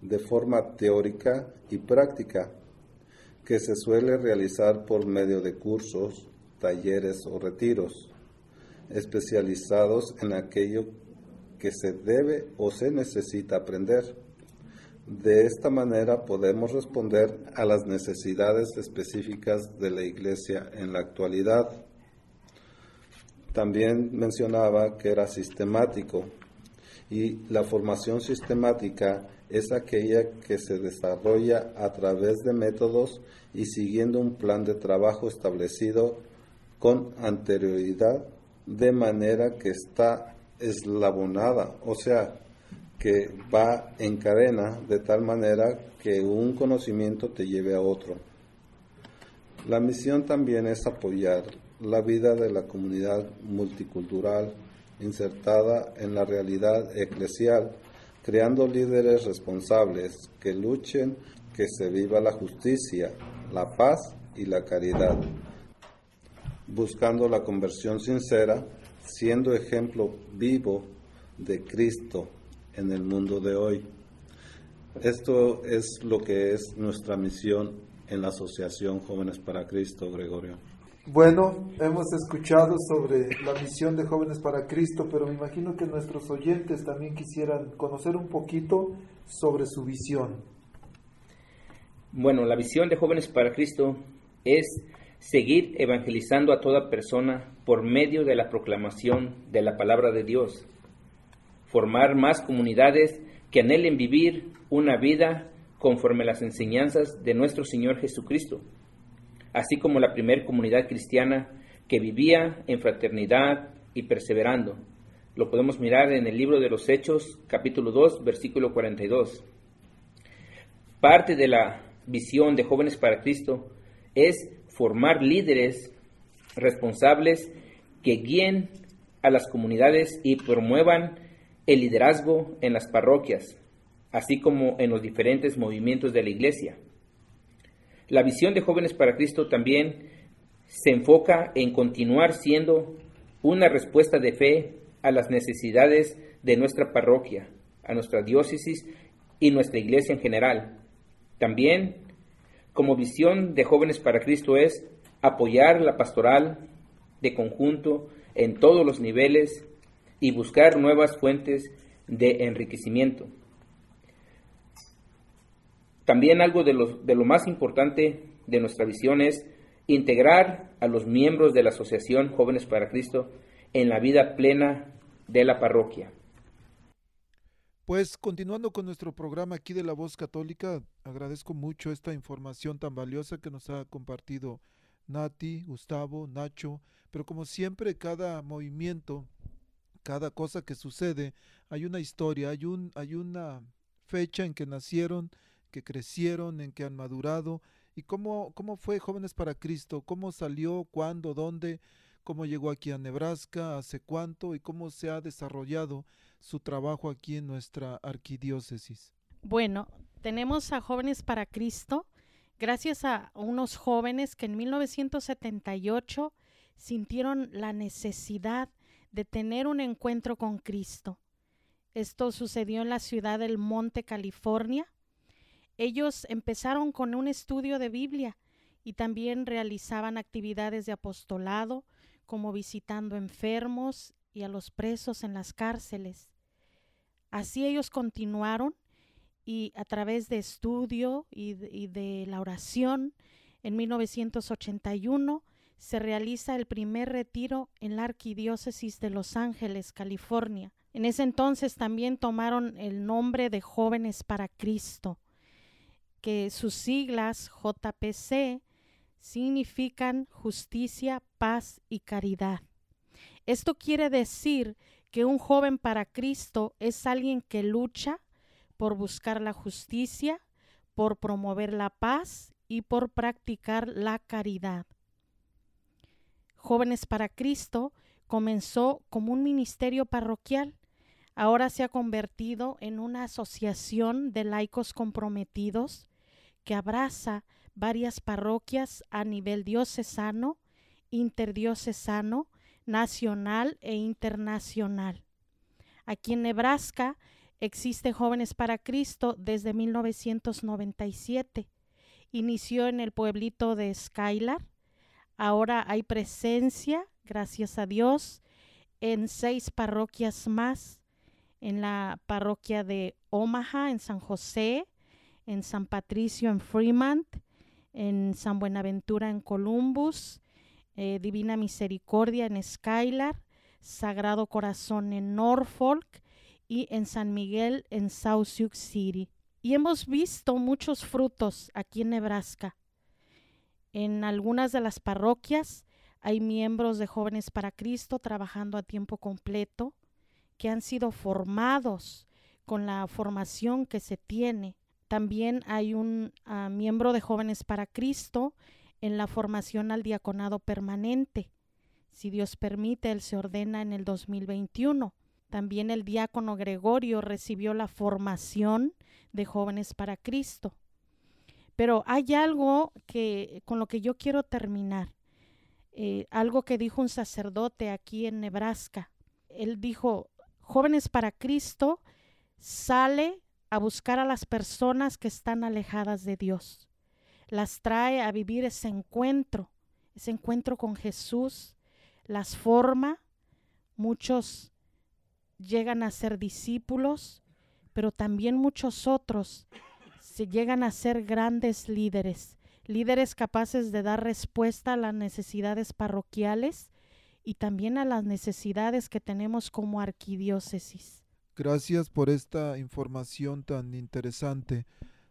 de forma teórica y práctica que se suele realizar por medio de cursos, talleres o retiros, especializados en aquello que se debe o se necesita aprender. De esta manera podemos responder a las necesidades específicas de la Iglesia en la actualidad. También mencionaba que era sistemático y la formación sistemática es aquella que se desarrolla a través de métodos y siguiendo un plan de trabajo establecido con anterioridad de manera que está eslabonada, o sea, que va en cadena de tal manera que un conocimiento te lleve a otro. La misión también es apoyar la vida de la comunidad multicultural insertada en la realidad eclesial creando líderes responsables que luchen que se viva la justicia, la paz y la caridad, buscando la conversión sincera, siendo ejemplo vivo de Cristo en el mundo de hoy. Esto es lo que es nuestra misión en la Asociación Jóvenes para Cristo, Gregorio. Bueno, hemos escuchado sobre la misión de Jóvenes para Cristo, pero me imagino que nuestros oyentes también quisieran conocer un poquito sobre su visión. Bueno, la visión de Jóvenes para Cristo es seguir evangelizando a toda persona por medio de la proclamación de la palabra de Dios, formar más comunidades que anhelen vivir una vida conforme a las enseñanzas de nuestro Señor Jesucristo, así como la primera comunidad cristiana que vivía en fraternidad y perseverando. Lo podemos mirar en el libro de los Hechos, capítulo 2, versículo 42. Parte de la visión de Jóvenes para Cristo es formar líderes responsables que guíen a las comunidades y promuevan el liderazgo en las parroquias, así como en los diferentes movimientos de la iglesia. La visión de Jóvenes para Cristo también se enfoca en continuar siendo una respuesta de fe a las necesidades de nuestra parroquia, a nuestra diócesis y nuestra iglesia en general. También como visión de Jóvenes para Cristo es apoyar la pastoral de conjunto en todos los niveles y buscar nuevas fuentes de enriquecimiento. También algo de lo, de lo más importante de nuestra visión es integrar a los miembros de la Asociación Jóvenes para Cristo en la vida plena de la parroquia. Pues continuando con nuestro programa aquí de la Voz Católica, agradezco mucho esta información tan valiosa que nos ha compartido Nati, Gustavo, Nacho, pero como siempre cada movimiento, cada cosa que sucede, hay una historia, hay, un, hay una fecha en que nacieron, que crecieron, en que han madurado, y cómo, cómo fue Jóvenes para Cristo, cómo salió, cuándo, dónde, cómo llegó aquí a Nebraska, hace cuánto y cómo se ha desarrollado su trabajo aquí en nuestra arquidiócesis? Bueno, tenemos a Jóvenes para Cristo, gracias a unos jóvenes que en 1978 sintieron la necesidad de tener un encuentro con Cristo. Esto sucedió en la ciudad del Monte, California. Ellos empezaron con un estudio de Biblia y también realizaban actividades de apostolado, como visitando enfermos y a los presos en las cárceles. Así ellos continuaron y a través de estudio y de, la oración, en 1981 se realiza el primer retiro en la Arquidiócesis de Los Ángeles, California. En ese entonces también tomaron el nombre de Jóvenes para Cristo, que sus siglas JPC significan justicia, paz y caridad. Esto quiere decir que un joven para Cristo es alguien que lucha por buscar la justicia, por promover la paz y por practicar la caridad. Jóvenes para Cristo comenzó como un ministerio parroquial, ahora se ha convertido en una asociación de laicos comprometidos que abraza varias parroquias a nivel diocesano, interdiocesano, nacional e internacional. Aquí en Nebraska existe Jóvenes para Cristo desde 1997. Inició en el pueblito de Skylar. Ahora hay presencia, gracias a Dios, en seis parroquias más. En la parroquia de Omaha, en San José, en San Patricio, en Fremont, en San Buenaventura, en Columbus, eh, Divina Misericordia en Skylar, Sagrado Corazón en Norfolk y en San Miguel en South Sioux City. Y hemos visto muchos frutos aquí en Nebraska. En algunas de las parroquias hay miembros de Jóvenes para Cristo trabajando a tiempo completo que han sido formados con la formación que se tiene. También hay un ah, miembro de Jóvenes para Cristo en la formación al diaconado permanente. Si Dios permite, él se ordena en el 2021. También el diácono Gregorio recibió la formación de jóvenes para Cristo. Pero hay algo que con lo que yo quiero terminar. Eh, algo que dijo un sacerdote aquí en Nebraska. Él dijo, jóvenes para Cristo sale a buscar a las personas que están alejadas de Dios las trae a vivir ese encuentro, ese encuentro con Jesús, las forma, muchos llegan a ser discípulos, pero también muchos otros se llegan a ser grandes líderes líderes capaces de dar respuesta a las necesidades parroquiales y también a las necesidades que tenemos como arquidiócesis. Gracias por esta información tan interesante.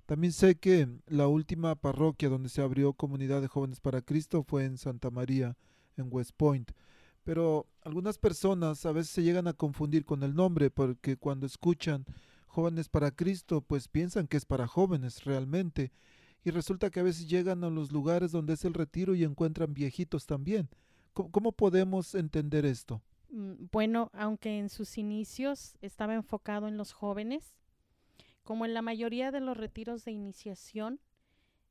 También sé que la última parroquia donde se abrió Comunidad de Jóvenes para Cristo fue en Santa María, en West Point. Pero algunas personas a veces se llegan a confundir con el nombre porque cuando escuchan Jóvenes para Cristo, pues piensan que es para jóvenes realmente. Y resulta que a veces llegan a los lugares donde es el retiro y encuentran viejitos también. ¿Cómo, podemos entender esto? Mm, bueno, aunque en sus inicios estaba enfocado en los jóvenes, como en la mayoría de los retiros de iniciación,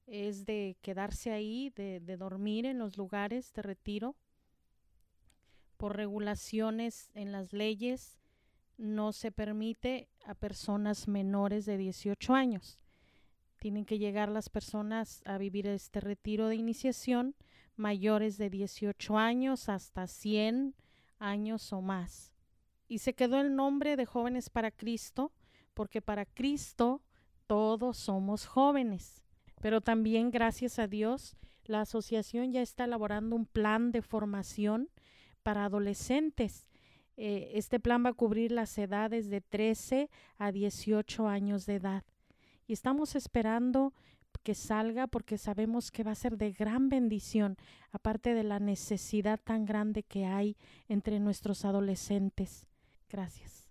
es de quedarse ahí, de, de dormir en los lugares de retiro. Por regulaciones en las leyes, no se permite a personas menores de 18 años. Tienen que llegar las personas a vivir este retiro de iniciación mayores de 18 años hasta 100 años o más. Y se quedó el nombre de Jóvenes para Cristo porque para Cristo todos somos jóvenes. Pero también, gracias a Dios, la asociación ya está elaborando un plan de formación para adolescentes. Eh, este plan va a cubrir las edades de 13 a 18 años de edad. Y estamos esperando que salga porque sabemos que va a ser de gran bendición, aparte de la necesidad tan grande que hay entre nuestros adolescentes. Gracias.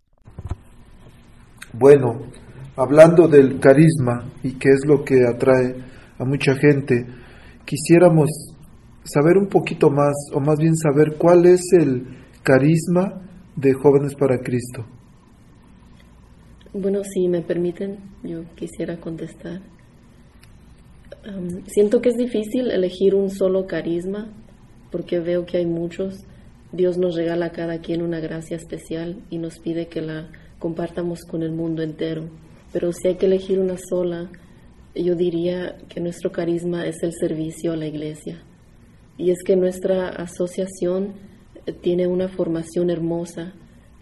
Bueno, hablando del carisma y qué es lo que atrae a mucha gente, quisiéramos saber un poquito más, o más bien saber cuál es el carisma de Jóvenes para Cristo. Bueno, si me permiten, yo quisiera contestar. Siento que es difícil elegir un solo carisma porque veo que hay muchos. Dios nos regala a cada quien una gracia especial y nos pide que la compartamos con el mundo entero. Pero si hay que elegir una sola, yo diría que nuestro carisma es el servicio a la iglesia. Y es que nuestra asociación tiene una formación hermosa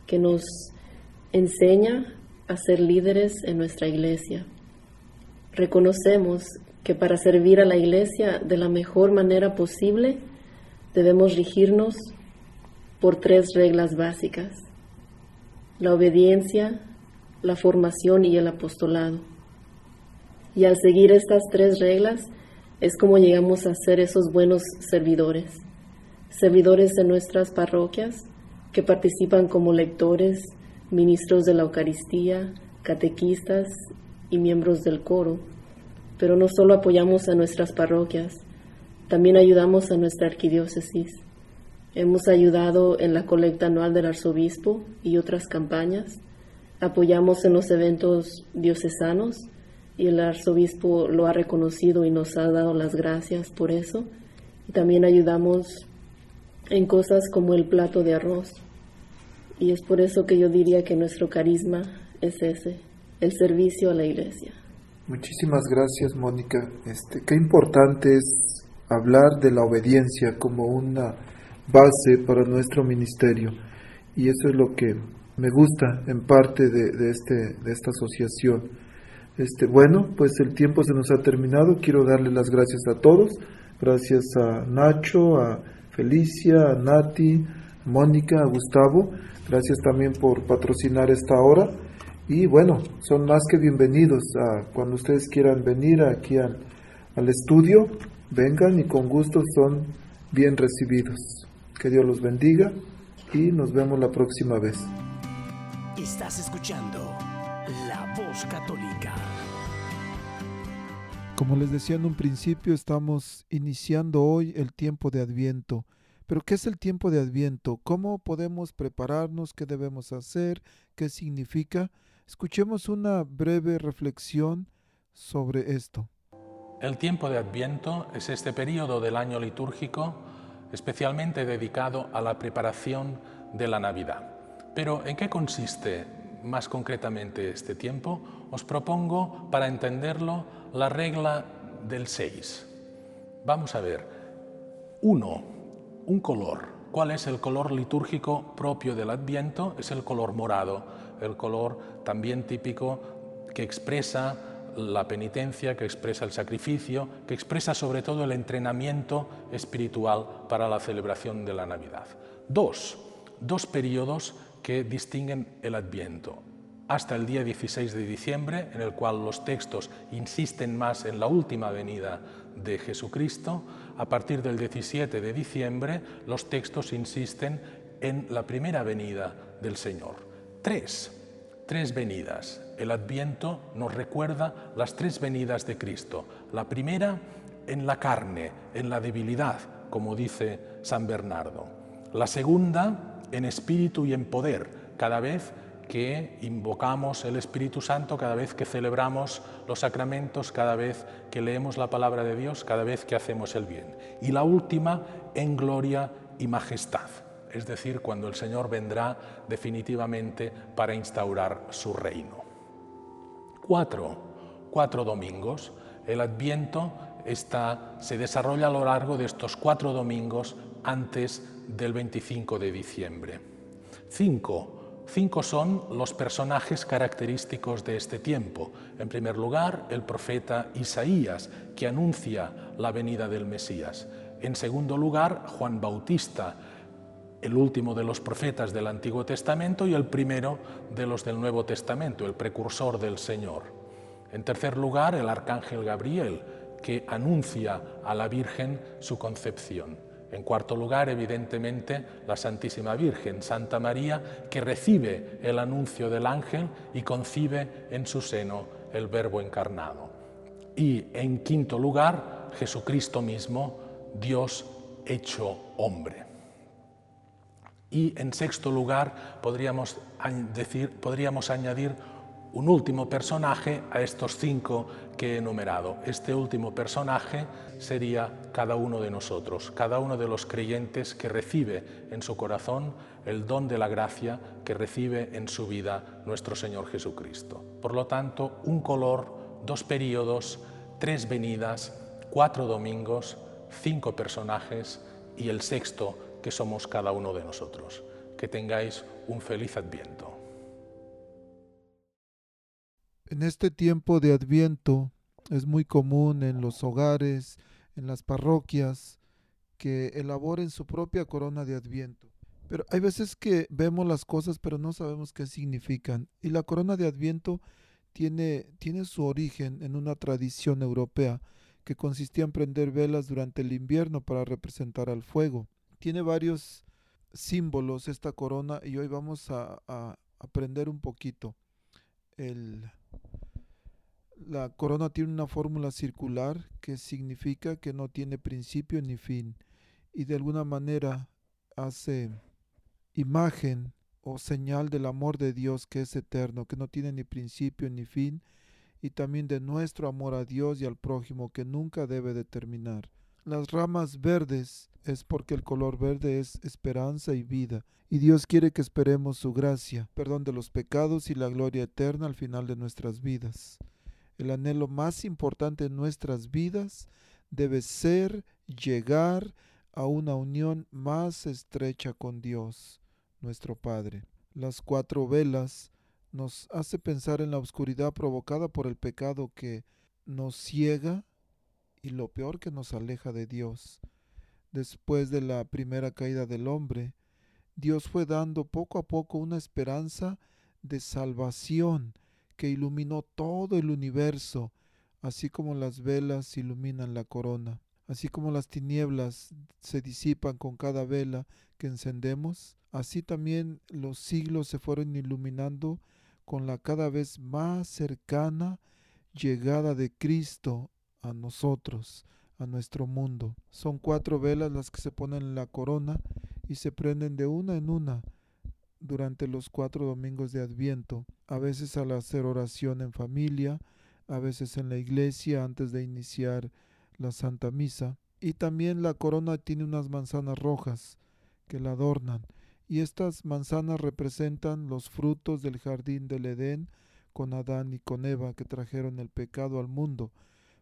que nos enseña a ser líderes en nuestra iglesia. Reconocemos que para servir a la iglesia de la mejor manera posible debemos regirnos por tres reglas básicas la obediencia, la formación y el apostolado. Y al seguir estas tres reglas es como llegamos a ser esos buenos servidores, servidores de nuestras parroquias que participan como lectores, ministros de la Eucaristía, catequistas y miembros del coro. Pero no solo apoyamos a nuestras parroquias, también ayudamos a nuestra arquidiócesis Hemos ayudado en la colecta anual del arzobispo y otras campañas. Apoyamos en los eventos diocesanos y el arzobispo lo ha reconocido y nos ha dado las gracias por eso. Y también ayudamos en cosas como el plato de arroz. Y es por eso que yo diría que nuestro carisma es ese, el servicio a la iglesia. Muchísimas gracias, Mónica. Este, qué importante es hablar de la obediencia como una base para nuestro ministerio. Y eso es lo que me gusta en parte de, este, de esta asociación. Este, bueno, pues el tiempo se nos ha terminado. Quiero darle las gracias a todos. Gracias a Nacho, a Felicia, a Nati, Mónica, a Gustavo. Gracias también por patrocinar esta hora. Y bueno, son más que bienvenidos a cuando ustedes quieran venir aquí al, al estudio. Vengan y con gusto son bien recibidos. Que Dios los bendiga y nos vemos la próxima vez. Estás escuchando La Voz Católica. Como les decía en un principio, estamos iniciando hoy el tiempo de Adviento. Pero ¿qué es el tiempo de Adviento? ¿Cómo podemos prepararnos? ¿Qué debemos hacer? ¿Qué significa? Escuchemos una breve reflexión sobre esto. El tiempo de Adviento es este periodo del año litúrgico especialmente dedicado a la preparación de la Navidad. Pero ¿en qué consiste más concretamente este tiempo? Os propongo, para entenderlo, la regla del 6. Vamos a ver. Uno, un color. ¿Cuál es el color litúrgico propio del Adviento? Es el color morado, el color también típico que expresa la penitencia, que expresa el sacrificio, que expresa sobre todo el entrenamiento espiritual para la celebración de la Navidad. Dos, dos periodos que distinguen el Adviento. Hasta el día 16 de diciembre, en el cual los textos insisten más en la última venida de Jesucristo, a partir del 17 de diciembre los textos insisten en la primera venida del Señor. Tres, tres venidas. El Adviento nos recuerda las tres venidas de Cristo. La primera en la carne, en la debilidad, como dice San Bernardo. La segunda en espíritu y en poder, cada vez que invocamos el Espíritu Santo, cada vez que celebramos los sacramentos, cada vez que leemos la palabra de Dios, cada vez que hacemos el bien. Y la última en gloria y majestad es decir, cuando el Señor vendrá definitivamente para instaurar su reino. Cuatro, cuatro domingos. El Adviento está, se desarrolla a lo largo de estos cuatro domingos antes del 25 de diciembre. Cinco, cinco son los personajes característicos de este tiempo. En primer lugar, el profeta Isaías, que anuncia la venida del Mesías. En segundo lugar, Juan Bautista, el último de los profetas del Antiguo Testamento y el primero de los del Nuevo Testamento, el precursor del Señor. En tercer lugar, el arcángel Gabriel, que anuncia a la Virgen su concepción. En cuarto lugar, evidentemente, la Santísima Virgen, Santa María, que recibe el anuncio del ángel y concibe en su seno el Verbo encarnado. Y en quinto lugar, Jesucristo mismo, Dios hecho hombre. Y en sexto lugar, podríamos, decir, podríamos añadir un último personaje a estos cinco que he enumerado. Este último personaje sería cada uno de nosotros, cada uno de los creyentes que recibe en su corazón el don de la gracia que recibe en su vida nuestro Señor Jesucristo. Por lo tanto, un color, dos periodos, tres venidas, cuatro domingos, cinco personajes y el sexto que somos cada uno de nosotros. Que tengáis un feliz adviento. En este tiempo de adviento es muy común en los hogares, en las parroquias, que elaboren su propia corona de adviento. Pero hay veces que vemos las cosas pero no sabemos qué significan. Y la corona de adviento tiene, tiene su origen en una tradición europea que consistía en prender velas durante el invierno para representar al fuego tiene varios símbolos esta corona y hoy vamos a, aprender un poquito. La corona tiene una fórmula circular que significa que no tiene principio ni fin y de alguna manera hace imagen o señal del amor de Dios que es eterno, que no tiene ni principio ni fin, y también de nuestro amor a Dios y al prójimo que nunca debe de terminar. Las ramas verdes es porque el color verde es esperanza y vida, y Dios quiere que esperemos su gracia, perdón de los pecados y la gloria eterna al final de nuestras vidas. El anhelo más importante en nuestras vidas debe ser llegar a una unión más estrecha con Dios, nuestro Padre. Las cuatro velas nos hace pensar en la oscuridad provocada por el pecado que nos ciega y lo peor que nos aleja de Dios. Después de la primera caída del hombre, Dios fue dando poco a poco una esperanza de salvación que iluminó todo el universo, así como las velas iluminan la corona, así como las tinieblas se disipan con cada vela que encendemos, así también los siglos se fueron iluminando con la cada vez más cercana llegada de Cristo a nosotros, a nuestro mundo. Son cuatro velas las que se ponen en la corona y se prenden de una en una durante los cuatro domingos de Adviento, a veces al hacer oración en familia, a veces en la iglesia antes de iniciar la Santa Misa. Y también la corona tiene unas manzanas rojas que la adornan. Y estas manzanas representan los frutos del jardín del Edén con Adán y con Eva que trajeron el pecado al mundo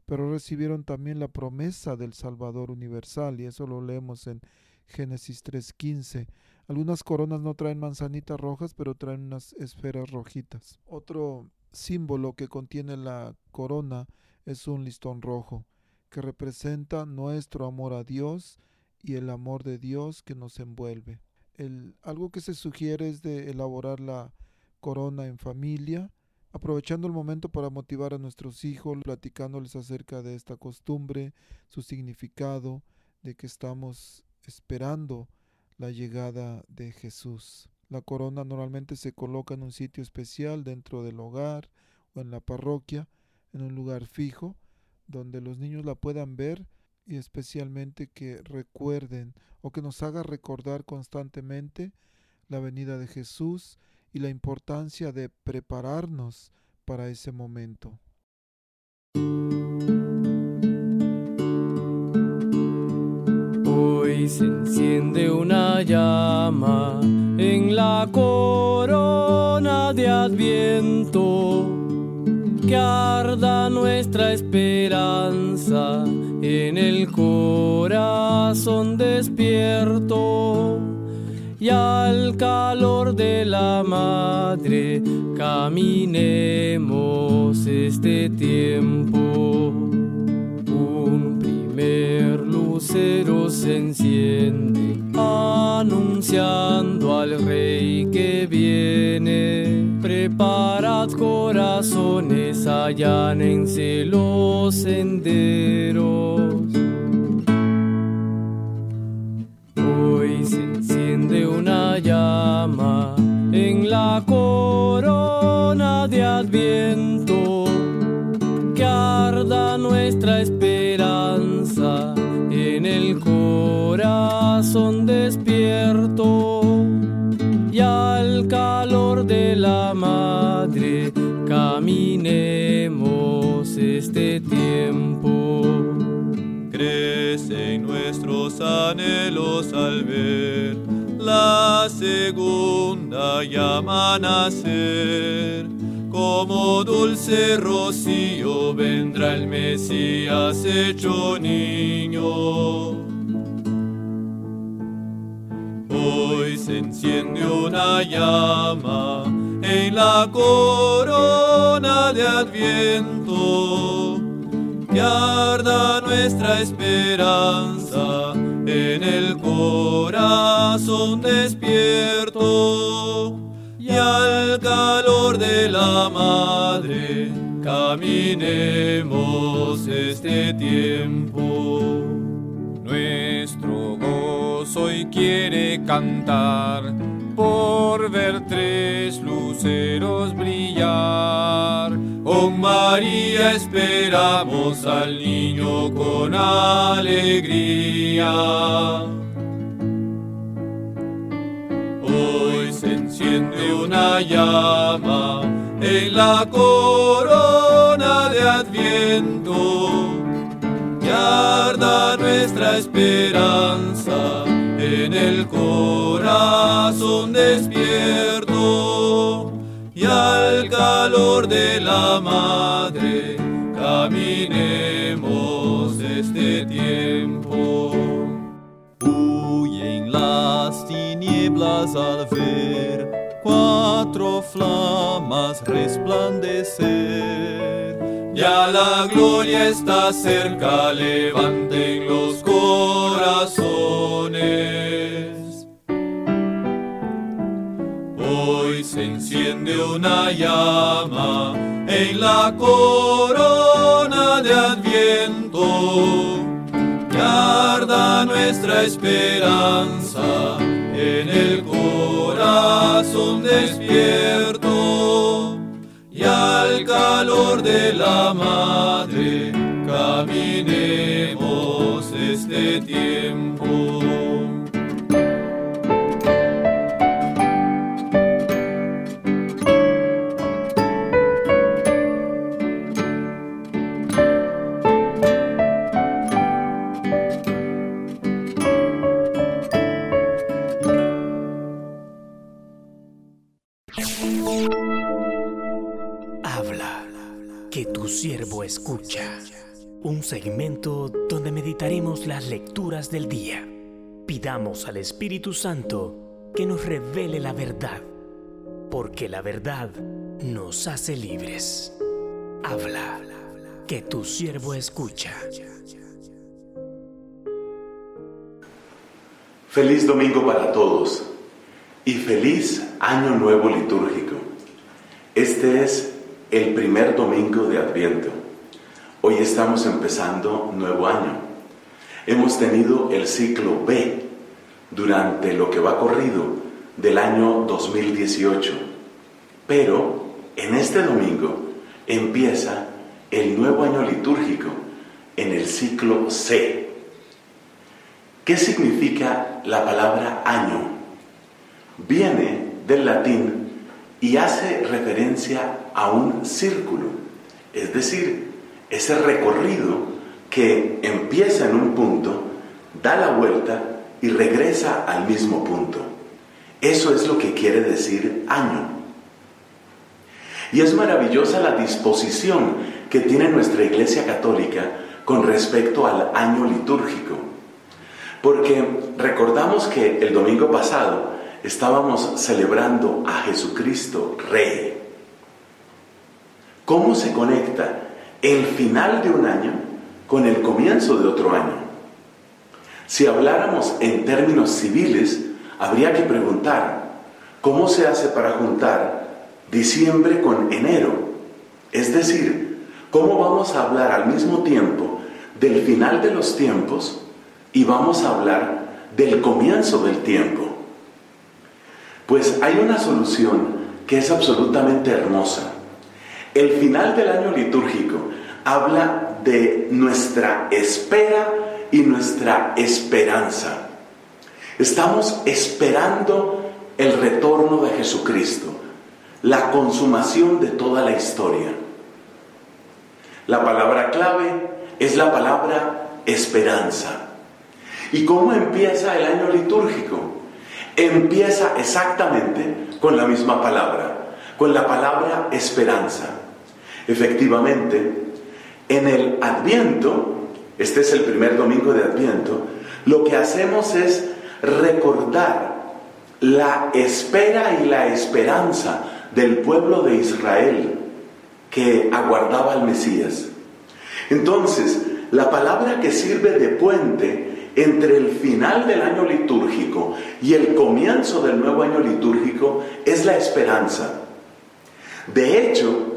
pero recibieron también la promesa del Salvador universal, y eso lo leemos en Génesis 3.15. Algunas coronas no traen manzanitas rojas, pero traen unas esferas rojitas. Otro símbolo que contiene la corona es un listón rojo, que representa nuestro amor a Dios y el amor de Dios que nos envuelve. El, algo que se sugiere es de elaborar la corona en familia, aprovechando el momento para motivar a nuestros hijos, platicándoles acerca de esta costumbre, su significado, de que estamos esperando la llegada de Jesús. La corona normalmente se coloca en un sitio especial dentro del hogar o en la parroquia, en un lugar fijo, donde los niños la puedan ver y especialmente que recuerden o que nos haga recordar constantemente la venida de Jesús y la importancia de prepararnos para ese momento. Hoy se enciende una llama en la corona de Adviento que arda nuestra esperanza en el corazón despierto y al calor de la madre caminemos este tiempo. Un primer lucero se enciende anunciando al rey que viene. Preparad corazones, allánense los senderos. Hoy enciende una llama en la corona de Adviento que arda nuestra esperanza en el corazón despierto y al calor de la madre caminemos este tiempo. Crecen nuestros anhelos al ver la segunda llama nacer. Como dulce rocío vendrá el Mesías hecho niño. Hoy se enciende una llama en la corona de Adviento que arda nuestra esperanza en el corazón despierto y al calor de la madre caminemos este tiempo. Nuestro gozo hoy quiere cantar por ver tres luceros brillar. Oh María, esperamos al niño con alegría. Hoy se enciende una llama en la corona de Adviento que arda nuestra esperanza en el corazón despierto y al calor de la madre caminemos este tiempo. Huyen las tinieblas al ver cuatro flamas resplandecer. Ya la gloria está cerca, levanten los corazones. Hoy se enciende una llama en la corona de Adviento que arda nuestra esperanza en el corazón despierto y al calor de la madre caminemos este tiempo. Un segmento donde meditaremos las lecturas del día. Pidamos al Espíritu Santo que nos revele la verdad, porque la verdad nos hace libres. Habla, que tu siervo escucha. Feliz domingo para todos y feliz año nuevo litúrgico. Este es el primer domingo de Adviento. Hoy estamos empezando nuevo año. Hemos tenido el ciclo B durante lo que va corrido del año 2018. Pero en este domingo empieza el nuevo año litúrgico en el ciclo C. ¿Qué significa la palabra año? Viene del latín y hace referencia a un círculo, es decir, ese recorrido que empieza en un punto, da la vuelta y regresa al mismo punto. Eso es lo que quiere decir año. Y es maravillosa la disposición que tiene nuestra Iglesia Católica con respecto al año litúrgico. Porque recordamos que el domingo pasado estábamos celebrando a Jesucristo Rey. ¿Cómo se conecta el final de un año con el comienzo de otro año? Si habláramos en términos civiles, habría que preguntar, ¿cómo se hace para juntar diciembre con enero? Es decir, ¿cómo vamos a hablar al mismo tiempo del final de los tiempos y vamos a hablar del comienzo del tiempo? Pues hay una solución que es absolutamente hermosa. El final del año litúrgico habla de nuestra espera y nuestra esperanza. Estamos esperando el retorno de Jesucristo, la consumación de toda la historia. La palabra clave es la palabra esperanza. ¿Y cómo empieza el año litúrgico? Empieza exactamente con la misma palabra, con la palabra esperanza. Efectivamente, en el Adviento, este es el primer domingo de Adviento, lo que hacemos es recordar la espera y la esperanza del pueblo de Israel que aguardaba al Mesías. Entonces, la palabra que sirve de puente entre el final del año litúrgico y el comienzo del nuevo año litúrgico es la esperanza. De hecho,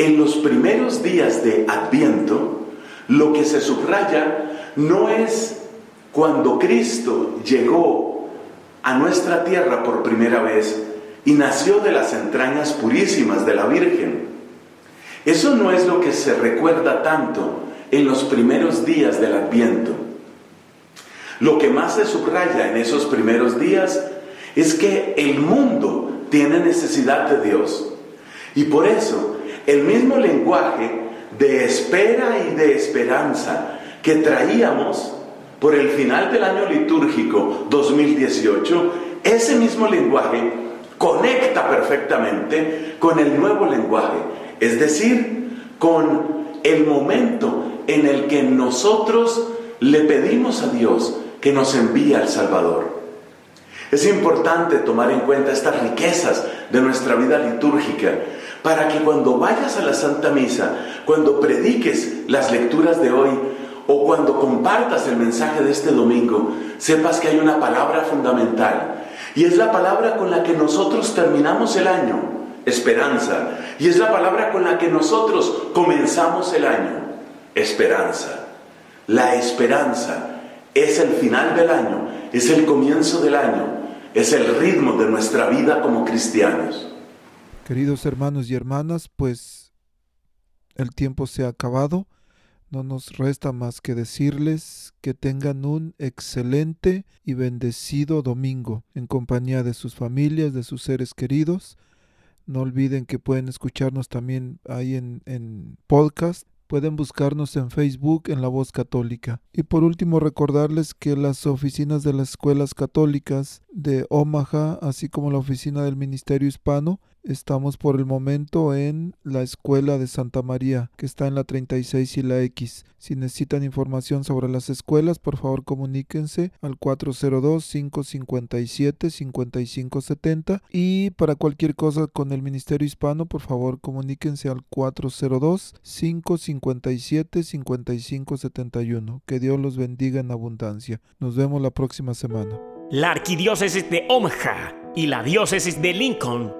en los primeros días de Adviento, lo que se subraya no es cuando Cristo llegó a nuestra tierra por primera vez y nació de las entrañas purísimas de la Virgen. Eso no es lo que se recuerda tanto en los primeros días del Adviento. Lo que más se subraya en esos primeros días es que el mundo tiene necesidad de Dios. Y por eso el mismo lenguaje de espera y de esperanza que traíamos por el final del año litúrgico 2018, ese mismo lenguaje conecta perfectamente con el nuevo lenguaje, es decir, con el momento en el que nosotros le pedimos a Dios que nos envíe al Salvador. Es importante tomar en cuenta estas riquezas de nuestra vida litúrgica para que cuando vayas a la Santa Misa, cuando prediques las lecturas de hoy, o cuando compartas el mensaje de este domingo, sepas que hay una palabra fundamental. Y es la palabra con la que nosotros terminamos el año, esperanza. Y es la palabra con la que nosotros comenzamos el año, esperanza. La esperanza es el final del año, es el comienzo del año, es el ritmo de nuestra vida como cristianos. Queridos hermanos y hermanas, pues el tiempo se ha acabado. No nos resta más que decirles que tengan un excelente y bendecido domingo en compañía de sus familias, de sus seres queridos. No olviden que pueden escucharnos también ahí en, en podcast. Pueden buscarnos en Facebook en La Voz Católica. Y por último recordarles que las oficinas de las escuelas católicas de Omaha, así como la oficina del Ministerio Hispano, Estamos por el momento en la escuela de Santa María, que está en la 36 y la X. Si necesitan información sobre las escuelas, por favor comuníquense al 402-557-5570 y para cualquier cosa con el Ministerio Hispano, por favor comuníquense al 402-557-5571. Que Dios los bendiga en abundancia. Nos vemos la próxima semana. La Arquidiócesis de Omaha y la Diócesis de Lincoln